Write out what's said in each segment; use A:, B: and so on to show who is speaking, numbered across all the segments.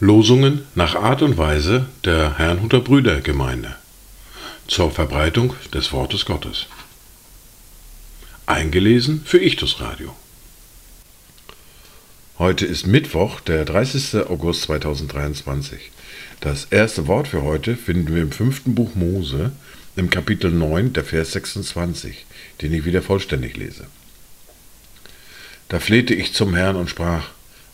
A: Losungen nach Art und Weise der Herrnhuter Brüdergemeinde zur Verbreitung des Wortes Gottes. Eingelesen für Ichtus Radio. Heute ist Mittwoch, der 30. August 2023. Das erste Wort für heute finden wir im fünften Buch Mose, im Kapitel 9, der Vers 26, den ich wieder vollständig lese. Da flehte ich zum Herrn und sprach,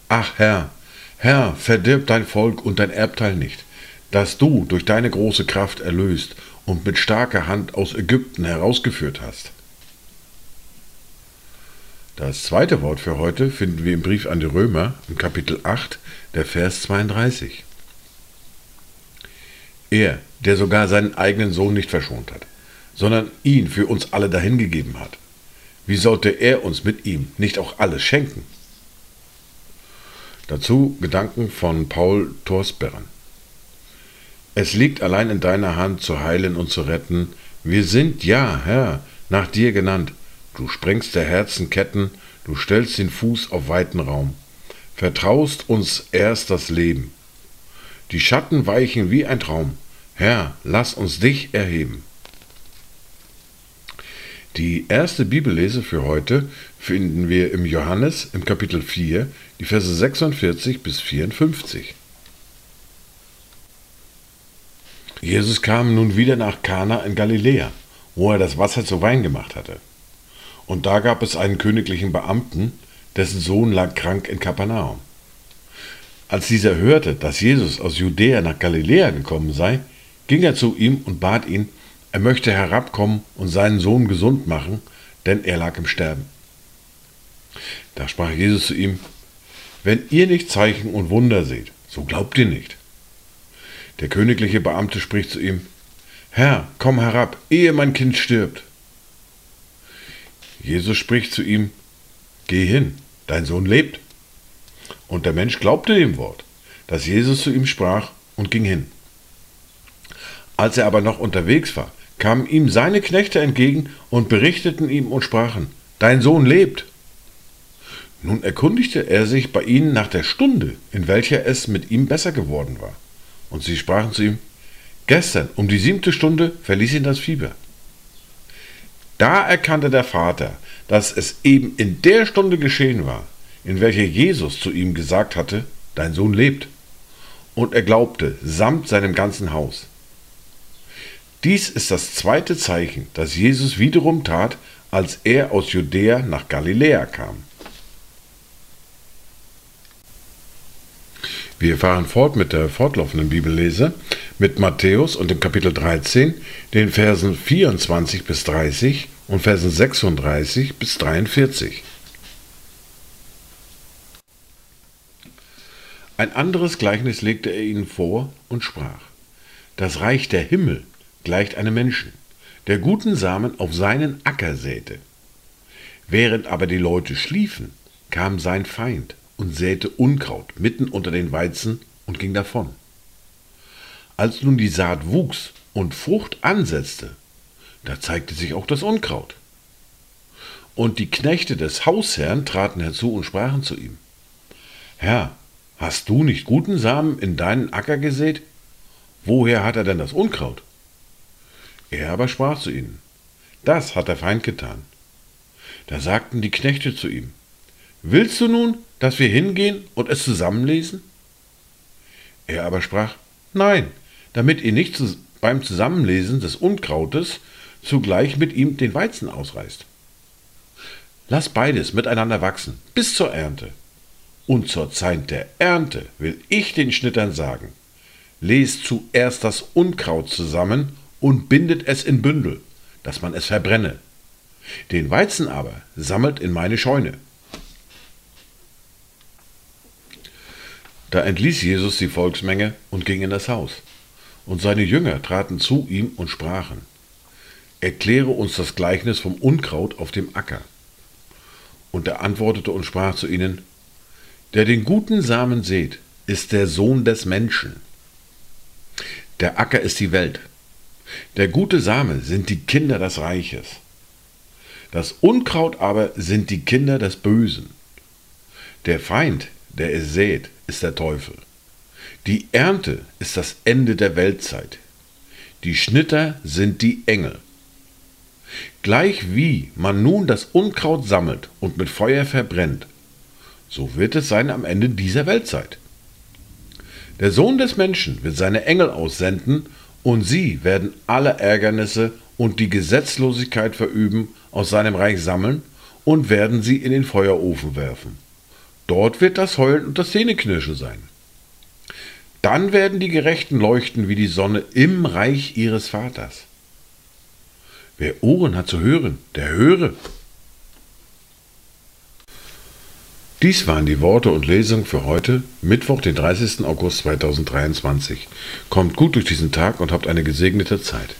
A: Ach Herr, Herr, verdirb dein Volk und dein Erbteil nicht, das du durch deine große Kraft erlöst und mit starker Hand aus Ägypten herausgeführt hast. Das zweite Wort für heute finden wir im Brief an die Römer im Kapitel 8, der Vers 32. Er, der sogar seinen eigenen Sohn nicht verschont hat, sondern ihn für uns alle dahingegeben hat, wie sollte er uns mit ihm nicht auch alles schenken? Dazu Gedanken von Paul Torsberren. Es liegt allein in deiner Hand zu heilen und zu retten. Wir sind, ja, Herr, nach dir genannt. Du sprengst der Herzen Ketten, du stellst den Fuß auf weiten Raum. Vertraust uns erst das Leben. Die Schatten weichen wie ein Traum. Herr, lass uns dich erheben. Die erste Bibellese für heute finden wir im Johannes im Kapitel 4, die Verse 46 bis 54. Jesus kam nun wieder nach Kana in Galiläa, wo er das Wasser zu Wein gemacht hatte. Und da gab es einen königlichen Beamten, dessen Sohn lag krank in Kapernaum. Als dieser hörte, dass Jesus aus Judäa nach Galiläa gekommen sei, ging er zu ihm und bat ihn, er möchte herabkommen und seinen Sohn gesund machen, denn er lag im Sterben. Da sprach Jesus zu ihm, Wenn ihr nicht Zeichen und Wunder seht, so glaubt ihr nicht. Der königliche Beamte spricht zu ihm, Herr, komm herab, ehe mein Kind stirbt. Jesus spricht zu ihm, Geh hin, dein Sohn lebt. Und der Mensch glaubte dem Wort, das Jesus zu ihm sprach, und ging hin. Als er aber noch unterwegs war, kamen ihm seine Knechte entgegen und berichteten ihm und sprachen, Dein Sohn lebt. Nun erkundigte er sich bei ihnen nach der Stunde, in welcher es mit ihm besser geworden war. Und sie sprachen zu ihm, Gestern um die siebte Stunde verließ ihn das Fieber. Da erkannte der Vater, dass es eben in der Stunde geschehen war, in welcher Jesus zu ihm gesagt hatte, Dein Sohn lebt. Und er glaubte samt seinem ganzen Haus. Dies ist das zweite Zeichen, das Jesus wiederum tat, als er aus Judäa nach Galiläa kam. Wir fahren fort mit der fortlaufenden Bibellese mit Matthäus und dem Kapitel 13, den Versen 24 bis 30 und Versen 36 bis 43. Ein anderes Gleichnis legte er ihnen vor und sprach: Das Reich der Himmel gleicht einem Menschen, der guten Samen auf seinen Acker säte. Während aber die Leute schliefen, kam sein Feind und säte Unkraut mitten unter den Weizen und ging davon. Als nun die Saat wuchs und Frucht ansetzte, da zeigte sich auch das Unkraut. Und die Knechte des Hausherrn traten herzu und sprachen zu ihm, Herr, hast du nicht guten Samen in deinen Acker gesät? Woher hat er denn das Unkraut? Er aber sprach zu ihnen, das hat der Feind getan. Da sagten die Knechte zu ihm, Willst du nun, dass wir hingehen und es zusammenlesen? Er aber sprach, Nein, damit ihr nicht beim Zusammenlesen des Unkrautes zugleich mit ihm den Weizen ausreißt. Lass beides miteinander wachsen bis zur Ernte. Und zur Zeit der Ernte will ich den Schnittern sagen, lest zuerst das Unkraut zusammen und bindet es in Bündel, dass man es verbrenne. Den Weizen aber sammelt in meine Scheune. Da entließ Jesus die Volksmenge und ging in das Haus. Und seine Jünger traten zu ihm und sprachen, Erkläre uns das Gleichnis vom Unkraut auf dem Acker. Und er antwortete und sprach zu ihnen, Der den guten Samen seht, ist der Sohn des Menschen. Der Acker ist die Welt. Der gute Same sind die Kinder des Reiches. Das Unkraut aber sind die Kinder des Bösen. Der Feind, der es sät, ist der Teufel. Die Ernte ist das Ende der Weltzeit. Die Schnitter sind die Engel. Gleich wie man nun das Unkraut sammelt und mit Feuer verbrennt, so wird es sein am Ende dieser Weltzeit. Der Sohn des Menschen wird seine Engel aussenden, und sie werden alle Ärgernisse und die Gesetzlosigkeit verüben aus seinem Reich sammeln und werden sie in den Feuerofen werfen. Dort wird das Heulen und das Zähneknirschen sein. Dann werden die Gerechten leuchten wie die Sonne im Reich ihres Vaters. Wer Ohren hat zu hören, der höre. Dies waren die Worte und Lesungen für heute, Mittwoch, den 30. August 2023. Kommt gut durch diesen Tag und habt eine gesegnete Zeit.